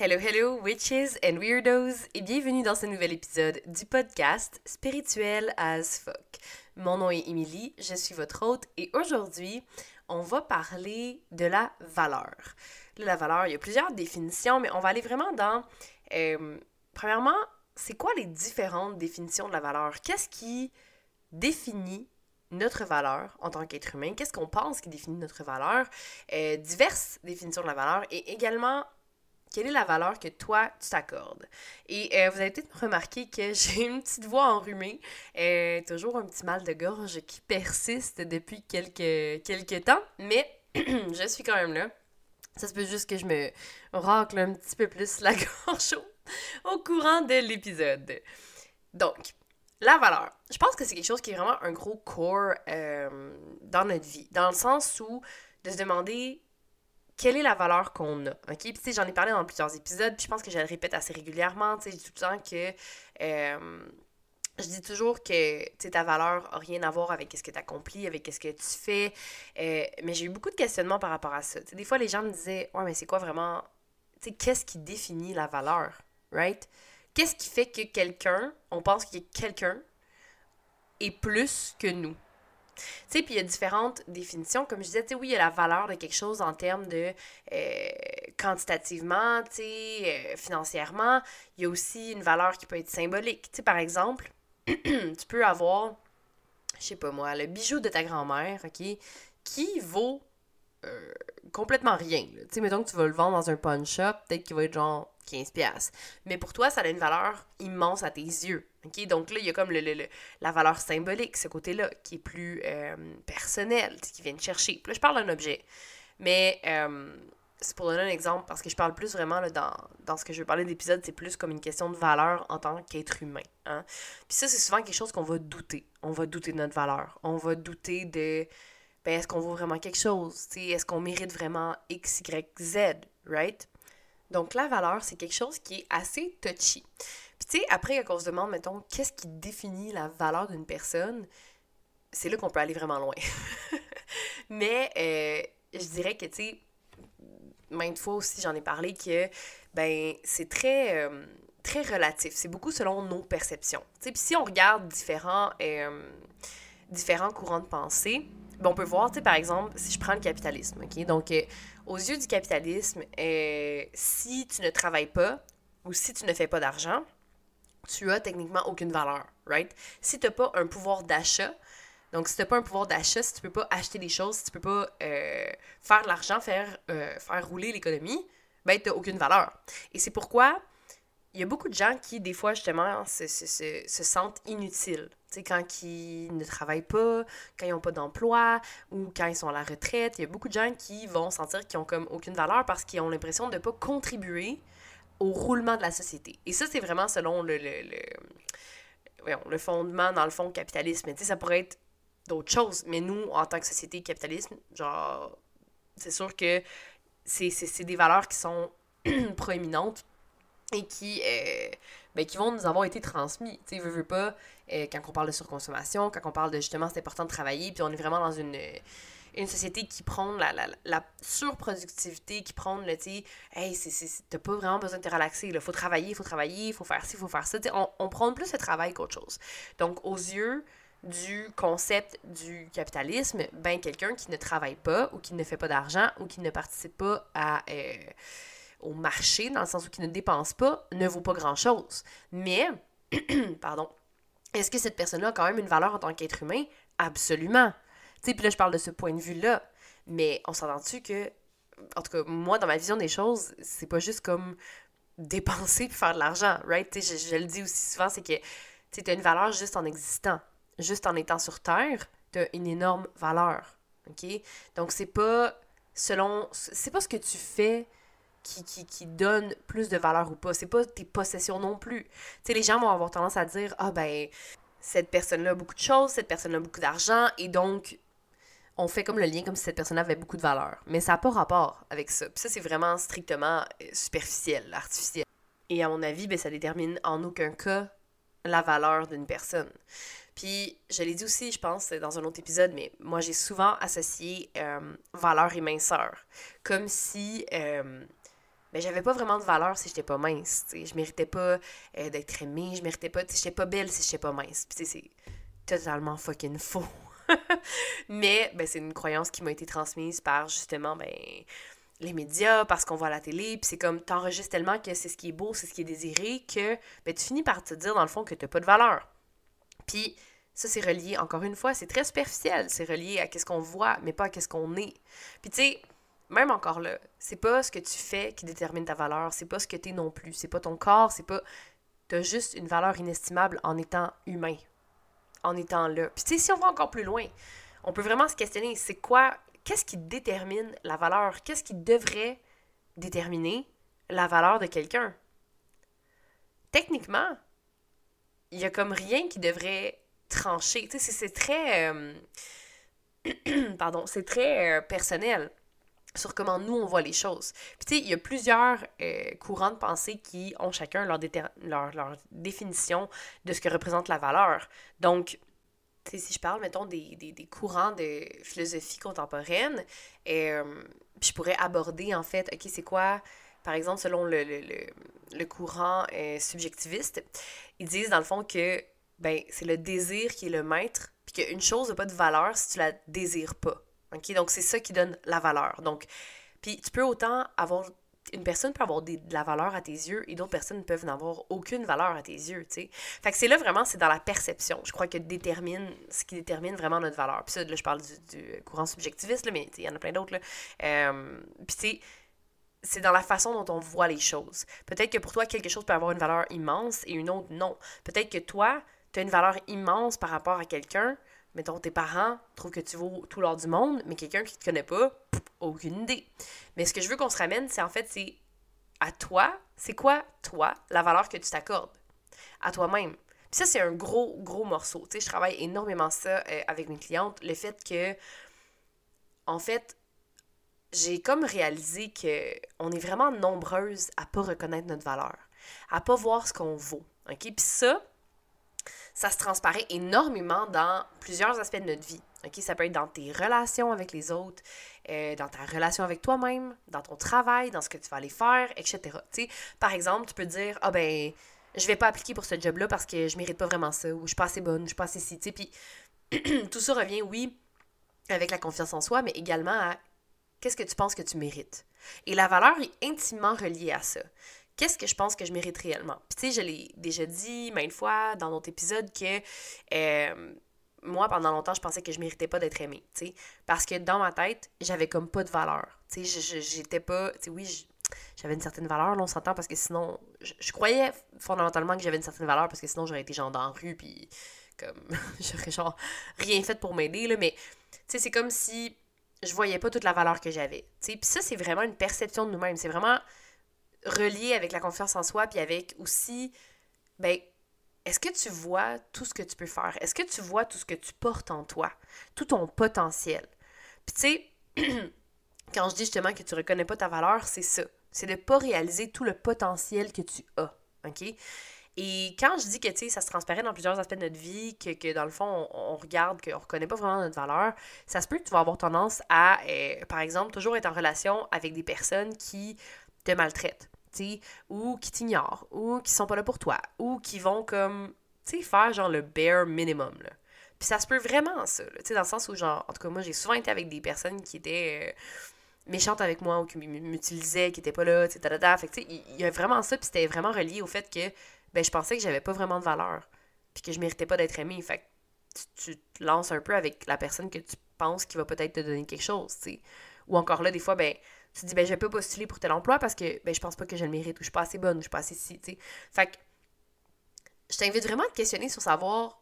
Hello, hello, witches and weirdos, et bienvenue dans ce nouvel épisode du podcast Spirituel as fuck. Mon nom est Emily, je suis votre hôte, et aujourd'hui, on va parler de la valeur. la valeur, il y a plusieurs définitions, mais on va aller vraiment dans. Euh, premièrement, c'est quoi les différentes définitions de la valeur? Qu'est-ce qui définit notre valeur en tant qu'être humain? Qu'est-ce qu'on pense qui définit notre valeur? Euh, diverses définitions de la valeur et également quelle est la valeur que toi, tu t'accordes? Et euh, vous avez peut-être remarqué que j'ai une petite voix enrhumée, euh, toujours un petit mal de gorge qui persiste depuis quelques, quelques temps, mais je suis quand même là. Ça se peut juste que je me racle un petit peu plus la gorge au, au courant de l'épisode. Donc, la valeur. Je pense que c'est quelque chose qui est vraiment un gros core euh, dans notre vie, dans le sens où de se demander quelle est la valeur qu'on a. OK? Puis, tu sais, j'en ai parlé dans plusieurs épisodes, puis je pense que je le répète assez régulièrement. Tu sais, tout le temps que. Euh, je dis toujours que ta valeur n'a rien à voir avec ce que tu accomplis, avec ce que tu fais. Euh, mais j'ai eu beaucoup de questionnements par rapport à ça. des fois, les gens me disaient Ouais, mais c'est quoi vraiment. Tu sais, qu'est-ce qui définit la valeur? Right? Qu'est-ce qui fait que quelqu'un, on pense que quelqu'un est plus que nous? Tu puis il y a différentes définitions. Comme je disais, oui, il y a la valeur de quelque chose en termes de euh, quantitativement, tu euh, financièrement. Il y a aussi une valeur qui peut être symbolique. Par exemple, tu peux avoir, je sais pas moi, le bijou de ta grand-mère, OK, qui vaut euh, complètement rien. Tu mettons que tu vas le vendre dans un pawn shop, peut-être qu'il va être genre 15$. Mais pour toi, ça a une valeur immense à tes yeux. OK? Donc là, il y a comme le, la valeur symbolique, ce côté-là, qui est plus euh, personnel, qui vient te chercher. Là, je parle d'un objet. Mais euh, c'est pour donner un exemple, parce que je parle plus vraiment là, dans, dans ce que je veux parler d'épisode, c'est plus comme une question de valeur en tant qu'être humain. Hein? Puis ça, c'est souvent quelque chose qu'on va douter. On va douter de notre valeur. On va douter de ben, est-ce qu'on vaut vraiment quelque chose? Est-ce qu'on mérite vraiment X, Y, Z, right? Donc, la valeur, c'est quelque chose qui est assez touchy. Tu sais, après, quand on se demande, mettons, qu'est-ce qui définit la valeur d'une personne, c'est là qu'on peut aller vraiment loin. Mais, euh, je dirais que, tu sais, maintes fois aussi, j'en ai parlé que, ben, c'est très. Euh, très relatif. C'est beaucoup selon nos perceptions. Puis si on regarde différents, euh, différents courants de pensée, ben, on peut voir, tu sais, par exemple, si je prends le capitalisme, OK? Donc, aux yeux du capitalisme, si tu ne travailles pas ou si tu ne fais pas d'argent, tu as techniquement aucune valeur, right? Si tu n'as pas un pouvoir d'achat, donc si tu n'as pas un pouvoir d'achat, si tu peux pas acheter des choses, si tu peux pas euh, faire de l'argent, faire, euh, faire rouler l'économie, ben tu n'as aucune valeur. Et c'est pourquoi il y a beaucoup de gens qui, des fois, justement, se, se, se, se sentent inutiles. Sais, quand ils ne travaillent pas, quand ils n'ont pas d'emploi ou quand ils sont à la retraite, il y a beaucoup de gens qui vont sentir qu'ils n'ont comme aucune valeur parce qu'ils ont l'impression de ne pas contribuer au roulement de la société. Et ça, c'est vraiment selon le, le, le, le fondement, dans le fond, capitalisme. Tu sais, ça pourrait être d'autres choses. Mais nous, en tant que société capitalisme, genre, c'est sûr que c'est des valeurs qui sont proéminentes et qui, euh, ben, qui vont nous avoir été transmis. Tu veux pas, euh, quand on parle de surconsommation, quand on parle de justement c'est important de travailler, puis on est vraiment dans une, une société qui prend la, la, surproductivité, qui prend le, tu hey, t'as pas vraiment besoin de te relaxer, il faut travailler, il faut travailler, il faut faire ci, il faut faire ça. On, on prend plus le travail qu'autre chose. Donc, aux yeux du concept du capitalisme, ben quelqu'un qui ne travaille pas ou qui ne fait pas d'argent ou qui ne participe pas à... Euh, au marché, dans le sens où qui ne dépense pas, ne vaut pas grand-chose. Mais, pardon, est-ce que cette personne-là a quand même une valeur en tant qu'être humain? Absolument. Puis là, je parle de ce point de vue-là. Mais on s'entend-tu que, en tout cas, moi, dans ma vision des choses, c'est pas juste comme dépenser puis faire de l'argent, right? Tu je, le dis aussi souvent, c'est que tu as une valeur juste en existant. Juste en étant sur Terre, tu as une énorme valeur. OK? Donc, c'est pas selon. C'est pas ce que tu fais qui, qui, qui, donne plus de valeur ou pas. C'est pas tes possessions non plus. Les gens vont avoir tendance à dire Ah ben, cette personne-là a beaucoup de choses, cette personne-là a beaucoup d'argent, et donc on fait comme le lien comme si cette personne avait beaucoup de valeur. Mais ça n'a pas rapport avec ça. Puis ça, c'est vraiment strictement euh, superficiel, artificiel. Et à mon avis, ben, ça détermine en aucun cas la valeur d'une personne. Puis, je l'ai dit aussi, je pense, dans un autre épisode, mais moi, j'ai souvent associé euh, valeur et minceur. Comme si euh, ben j'avais pas vraiment de valeur si j'étais pas mince. sais. Je méritais pas euh, d'être aimée, je méritais pas. J'étais pas belle si j'étais pas mince. Puis c'est totalement fucking faux. Mais ben, c'est une croyance qui m'a été transmise par justement ben, les médias, parce qu'on voit la télé, puis c'est comme t'enregistres tellement que c'est ce qui est beau, c'est ce qui est désiré, que ben, tu finis par te dire dans le fond que t'as pas de valeur. Puis ça, c'est relié, encore une fois, c'est très superficiel, c'est relié à ce qu'on voit, mais pas à ce qu'on est. Puis tu sais, même encore là, c'est pas ce que tu fais qui détermine ta valeur, c'est pas ce que t'es non plus, c'est pas ton corps, c'est pas. T'as juste une valeur inestimable en étant humain, en étant là. Puis tu sais, si on va encore plus loin, on peut vraiment se questionner, c'est quoi, qu'est-ce qui détermine la valeur? Qu'est-ce qui devrait déterminer la valeur de quelqu'un? Techniquement, il y a comme rien qui devrait trancher. C'est très. Euh, pardon, c'est très euh, personnel sur comment nous on voit les choses. Puis tu sais, il y a plusieurs euh, courants de pensée qui ont chacun leur, leur, leur, définition de ce que représente la valeur. Donc, tu sais, si je parle, mettons, des, des, des, courants de philosophie contemporaine, euh, je pourrais aborder, en fait, OK, c'est quoi, par exemple, selon le, le, le, le courant euh, subjectiviste, ils disent, dans le fond, que ben, c'est le désir qui est le maître, puis qu'une chose n'a pas de valeur si tu la désires pas. OK? Donc, c'est ça qui donne la valeur. Donc, puis tu peux autant avoir. Une personne peut avoir de la valeur à tes yeux et d'autres personnes peuvent n'avoir aucune valeur à tes yeux, tu sais. Fait que c'est là vraiment, c'est dans la perception, je crois, que détermine, ce qui détermine vraiment notre valeur. Puis là, je parle du, courant subjectiviste, mais il y en a plein d'autres. Euh, puis tu c'est dans la façon dont on voit les choses. Peut-être que pour toi, quelque chose peut avoir une valeur immense et une autre non. Peut-être que toi, tu as une valeur immense par rapport à quelqu'un, mettons, tes parents trouvent que tu vaux tout l'or du monde, mais quelqu'un qui te connaît pas, aucune idée. Mais ce que je veux qu'on se ramène, c'est en fait, c'est à toi, c'est quoi, toi, la valeur que tu t'accordes? À toi-même. Puis ça, c'est un gros, gros morceau. Tu sais, je travaille énormément ça euh, avec mes clientes. Le fait que, en fait, j'ai comme réalisé que on est vraiment nombreuses à pas reconnaître notre valeur, à pas voir ce qu'on vaut. OK? Puis ça, ça se transparaît énormément dans plusieurs aspects de notre vie. ok? Ça peut être dans tes relations avec les autres, euh, dans ta relation avec toi-même, dans ton travail, dans ce que tu vas aller faire, etc. sais? Par exemple, tu peux dire Ah ben, je vais pas appliquer pour ce job-là parce que je mérite pas vraiment ça, ou je suis pas assez bonne, je suis pas assez si. Puis tout ça revient, oui, avec la confiance en soi, mais également à qu'est-ce que tu penses que tu mérites? Et la valeur est intimement reliée à ça qu'est-ce que je pense que je mérite réellement? Puis tu sais, je l'ai déjà dit maintes fois dans notre épisode que euh, moi, pendant longtemps, je pensais que je méritais pas d'être aimée, tu sais, parce que dans ma tête, j'avais comme pas de valeur. Tu sais, j'étais pas, tu sais, oui, j'avais une certaine valeur, là, on s'entend, parce que sinon, je, croyais fondamentalement que j'avais une certaine valeur, parce que sinon, j'aurais été genre dans la rue, puis comme, j'aurais genre rien fait pour m'aider, là, mais, tu sais, c'est comme si je voyais pas toute la valeur que j'avais, tu sais, puis ça, c'est vraiment une perception de nous-mêmes, c'est vraiment relié avec la confiance en soi, puis avec aussi, ben, est-ce que tu vois tout ce que tu peux faire? Est-ce que tu vois tout ce que tu portes en toi? Tout ton potentiel? Puis tu sais, quand je dis justement que tu reconnais pas ta valeur, c'est ça. C'est de pas réaliser tout le potentiel que tu as. OK? Et quand je dis que, tu sais, ça se transparaît dans plusieurs aspects de notre vie, que, que dans le fond, on, regarde, qu'on reconnaît pas vraiment notre valeur, ça se peut que tu vas avoir tendance à, euh, par exemple, toujours être en relation avec des personnes qui te maltraitent, ou qui t'ignorent, ou qui sont pas là pour toi, ou qui vont comme, tu sais, faire genre le bare minimum, là. Puis ça se peut vraiment, ça, tu sais, dans le sens où, genre, en tout cas, moi, j'ai souvent été avec des personnes qui étaient euh, méchantes avec moi, ou qui m'utilisaient, qui étaient pas là, tu sais, Fait tu sais, il y a vraiment ça, puis c'était vraiment relié au fait que, ben, je pensais que j'avais pas vraiment de valeur, puis que je méritais pas d'être aimée. Fait tu, te lances un peu avec la personne que tu penses qui va peut-être te donner quelque chose, tu sais. Ou encore là, des fois, ben, tu te dis, ben, je peux postuler pour tel emploi parce que, ben, je pense pas que je le mérite ou je suis pas assez bonne ou je suis pas assez si, tu sais. Fait que, je t'invite vraiment à te questionner sur savoir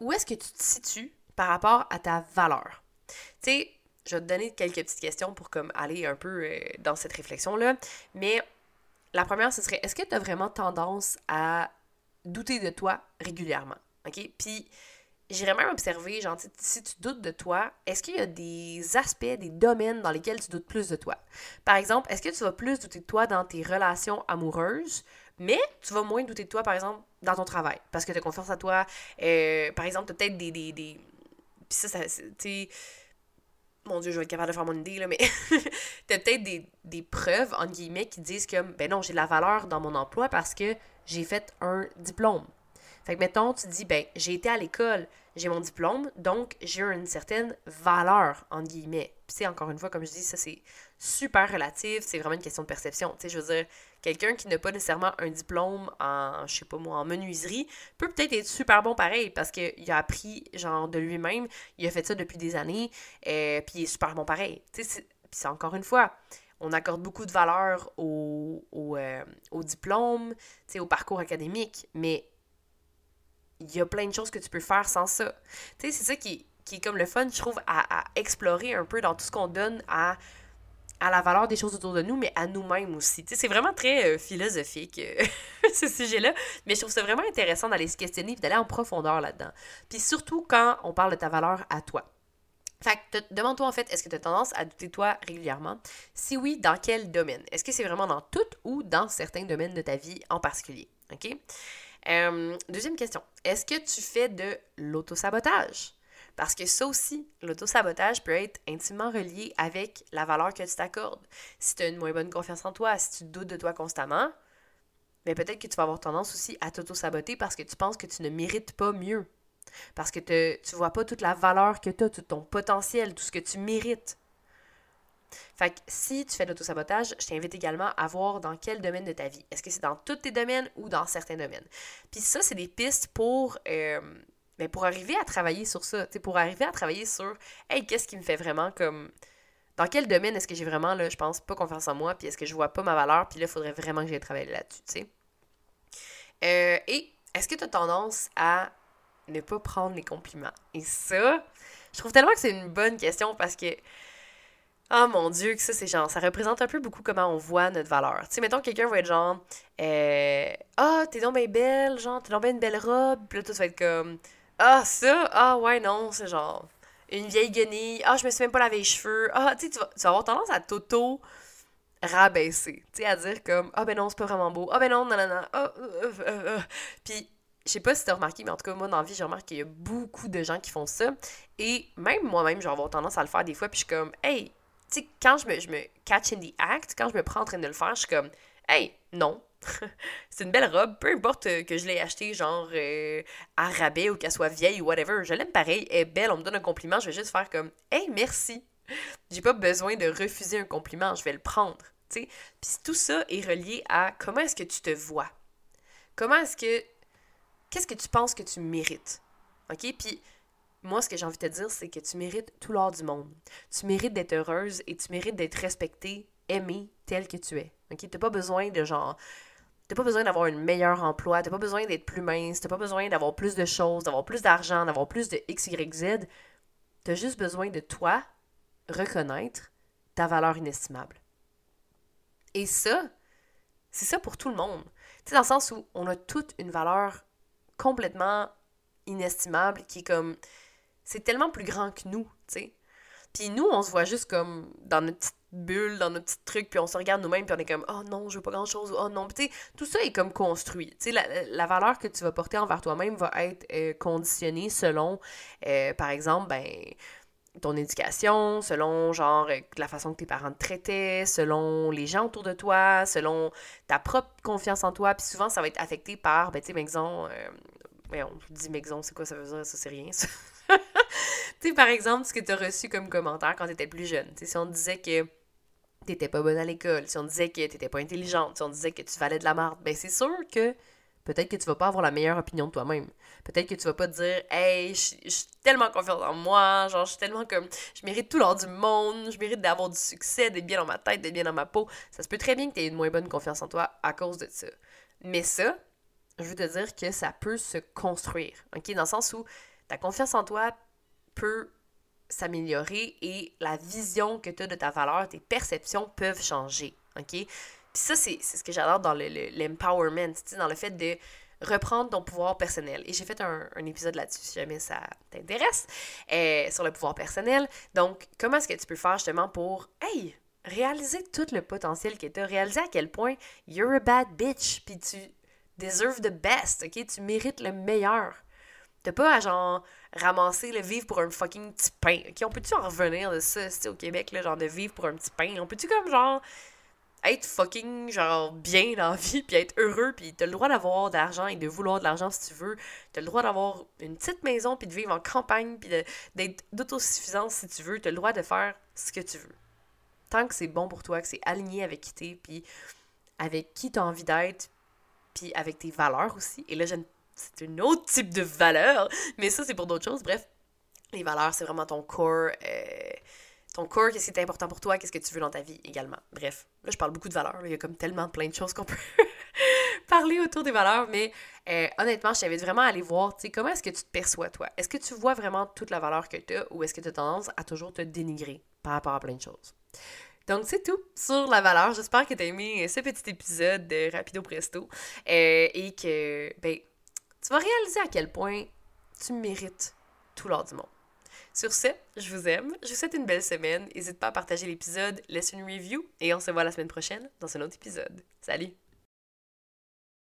où est-ce que tu te situes par rapport à ta valeur. Tu sais, je vais te donner quelques petites questions pour comme aller un peu euh, dans cette réflexion-là. Mais la première, ce serait, est-ce que tu as vraiment tendance à douter de toi régulièrement? OK? Puis, j'irais même observer, genre, si tu doutes de toi, est-ce qu'il y a des aspects, des domaines dans lesquels tu doutes plus de toi? Par exemple, est-ce que tu vas plus douter de toi dans tes relations amoureuses, mais tu vas moins douter de toi, par exemple, dans ton travail, parce que tu as confiance à toi. Euh, par exemple, tu as peut-être des, des, des... Puis ça, ça tu mon Dieu, je vais être capable de faire mon idée, là, mais t'as peut-être des, des preuves, entre guillemets, qui disent que, ben non, j'ai de la valeur dans mon emploi parce que j'ai fait un diplôme. Fait que, mettons, tu dis, ben, j'ai été à l'école, j'ai mon diplôme, donc j'ai une certaine valeur, entre guillemets. Puis, c'est encore une fois, comme je dis, ça, c'est super relatif, c'est vraiment une question de perception. Tu sais, je veux dire, quelqu'un qui n'a pas nécessairement un diplôme en, je sais pas moi, en menuiserie, peut peut-être être super bon pareil, parce qu'il a appris, genre, de lui-même, il a fait ça depuis des années, et euh, puis il est super bon pareil. Tu sais, puis c'est encore une fois, on accorde beaucoup de valeur au, au, euh, au diplôme, au parcours académique, mais il y a plein de choses que tu peux faire sans ça. Tu sais, c'est ça qui, qui est comme le fun, je trouve, à, explorer un peu dans tout ce qu'on donne à, à la valeur des choses autour de nous, mais à nous-mêmes aussi. Tu sais, c'est vraiment très euh, philosophique, euh, ce sujet-là, mais je trouve ça vraiment intéressant d'aller se questionner et d'aller en profondeur là-dedans. Puis surtout quand on parle de ta valeur à toi. Fait que demande-toi en fait, est-ce que tu as tendance à douter de toi régulièrement? Si oui, dans quel domaine? Est-ce que c'est vraiment dans tout ou dans certains domaines de ta vie en particulier? OK? Euh, deuxième question. Est-ce que tu fais de l'autosabotage? Parce que ça aussi, l'autosabotage peut être intimement relié avec la valeur que tu t'accordes. Si tu as une moins bonne confiance en toi, si tu doutes de toi constamment, mais ben peut-être que tu vas avoir tendance aussi à t'auto-saboter parce que tu penses que tu ne mérites pas mieux. Parce que tu ne vois pas toute la valeur que tu as, tout ton potentiel, tout ce que tu mérites. Fait que si tu fais de l'autosabotage, je t'invite également à voir dans quel domaine de ta vie. Est-ce que c'est dans tous tes domaines ou dans certains domaines? Puis ça, c'est des pistes pour, euh, ben, pour arriver à travailler sur ça. Pour arriver à travailler sur, hey, qu'est-ce qui me fait vraiment comme. Dans quel domaine est-ce que j'ai vraiment, je pense, pas confiance en moi, puis est-ce que je vois pas ma valeur, puis là, il faudrait vraiment que j'aille travailler là-dessus, tu sais. Euh, et est-ce que tu as tendance à ne pas prendre les compliments? Et ça, je trouve tellement que c'est une bonne question parce que Oh mon Dieu, que ça, c'est genre, ça représente un peu beaucoup comment on voit notre valeur. Tu sais, mettons, quelqu'un va être genre, euh, ah, oh, t'es donc bien belle, genre, t'es donc bien une belle robe, puis là, tout va être comme, ah, ça, ah, ouais, non, c'est genre, une vieille guenille, ah, je me suis même pas lavé les cheveux, ah, tu sais, tu vas avoir tendance à t'auto rabaisser, tu sais, à dire comme, ah, ben non, c'est pas vraiment beau, ah, ben non, non, ah, euh, euh, puis je sais pas si t'as remarqué, mais en tout cas, moi, dans la vie, j'ai remarqué qu'il y a beaucoup de gens qui font ça. Et même moi-même, je vais avoir tendance à le faire des fois, puis je suis comme, hey, tu sais, quand je me, catch in the act, quand je me prends en train de le faire, je suis comme, hey, non. c'est une belle robe, peu importe que je l'ai achetée genre euh, ou qu'elle soit vieille ou whatever, je l'aime pareil, elle est belle, on me donne un compliment, je vais juste faire comme Hey, merci. J'ai pas besoin de refuser un compliment, je vais le prendre. Puis tout ça est relié à comment est-ce que tu te vois? Comment est-ce que. Qu'est-ce que tu penses que tu mérites? OK? Puis moi, ce que j'ai envie de te dire, c'est que tu mérites tout l'or du monde. Tu mérites d'être heureuse et tu mérites d'être respectée, aimée, telle que tu es. OK? T'as pas besoin de genre. T'as pas besoin d'avoir un meilleur emploi, t'as pas besoin d'être plus mince, t'as pas besoin d'avoir plus de choses, d'avoir plus d'argent, d'avoir plus de X, Y, Z. T'as juste besoin de toi reconnaître ta valeur inestimable. Et ça, c'est ça pour tout le monde. Tu sais, dans le sens où on a toute une valeur complètement inestimable qui est comme c'est tellement plus grand que nous, tu sais. Puis nous, on se voit juste comme dans notre petite bulle, dans notre petit truc, puis on se regarde nous-mêmes, puis on est comme « Oh non, je veux pas grand-chose. Oh non. » tu sais, tout ça est comme construit. Tu sais, la, valeur que tu vas porter envers toi-même va être euh, conditionnée selon, euh, par exemple, ben ton éducation, selon genre euh, la façon que tes parents te traitaient, selon les gens autour de toi, selon ta propre confiance en toi, puis souvent ça va être affecté par, ben tu sais, Maison, on dit Maison, c'est quoi ça veut dire? Ça, c'est rien. tu sais, par exemple, ce que tu as reçu comme commentaire quand tu étais plus jeune. si on disait que t'étais pas bonne à l'école, si on disait que t'étais pas intelligente, si on disait que tu valais de la marde, ben c'est sûr que peut-être que tu vas pas avoir la meilleure opinion de toi-même. Peut-être que tu vas pas te dire Hey, je suis tellement confiante en moi, genre je suis tellement comme je mérite tout l'or du monde, je mérite d'avoir du succès, d'être bien dans ma tête, d'être bien dans ma peau. Ça se peut très bien que tu aies une moins bonne confiance en toi à cause de ça. Mais ça, je veux te dire que ça peut se construire. OK? Dans le sens où ta confiance en toi peut s'améliorer et la vision que tu as de ta valeur, tes perceptions peuvent changer. OK? Puis ça, c'est ce que j'adore dans l'empowerment, le, dans le fait de reprendre ton pouvoir personnel. Et j'ai fait un, épisode là-dessus, si jamais ça t'intéresse, euh, sur le pouvoir personnel. Donc, comment est-ce que tu peux faire justement pour, hey, réaliser tout le potentiel que tu as, réaliser à quel point you're a bad bitch, puis tu deserve the best, OK? Tu mérites le meilleur. T'as pas à genre ramasser le vivre pour un fucking petit pain. Ok, on peut-tu en revenir de ça, au Québec, genre de vivre pour un petit pain? On peut-tu comme genre être fucking genre bien dans la vie puis être heureux puis t'as le droit d'avoir de l'argent et de vouloir de l'argent si tu veux t'as le droit d'avoir une petite maison puis de vivre en campagne puis d'être d'autosuffisance si tu veux t'as le droit de faire ce que tu veux tant que c'est bon pour toi que c'est aligné avec qui t'es puis avec qui t'as envie d'être puis avec tes valeurs aussi et là c'est un autre type de valeur mais ça c'est pour d'autres choses bref les valeurs c'est vraiment ton corps euh, ton corps, qu'est-ce qui est important pour toi, qu'est-ce que tu veux dans ta vie également. Bref, là, je parle beaucoup de valeurs. Il y a comme tellement plein de choses qu'on peut parler autour des valeurs, mais euh, honnêtement, je t'invite vraiment à aller voir, tu sais, comment est-ce que tu te perçois, toi? Est-ce que tu vois vraiment toute la valeur que tu as ou est-ce que tu as tendance à toujours te dénigrer par rapport à plein de choses? Donc, c'est tout sur la valeur. J'espère que tu as aimé ce petit épisode de Rapido Presto euh, et que, ben, tu vas réaliser à quel point tu mérites tout l'or du monde. Sur ce, je vous aime, je vous souhaite une belle semaine. N'hésite pas à partager l'épisode, laisse une review et on se voit la semaine prochaine dans un autre épisode. Salut!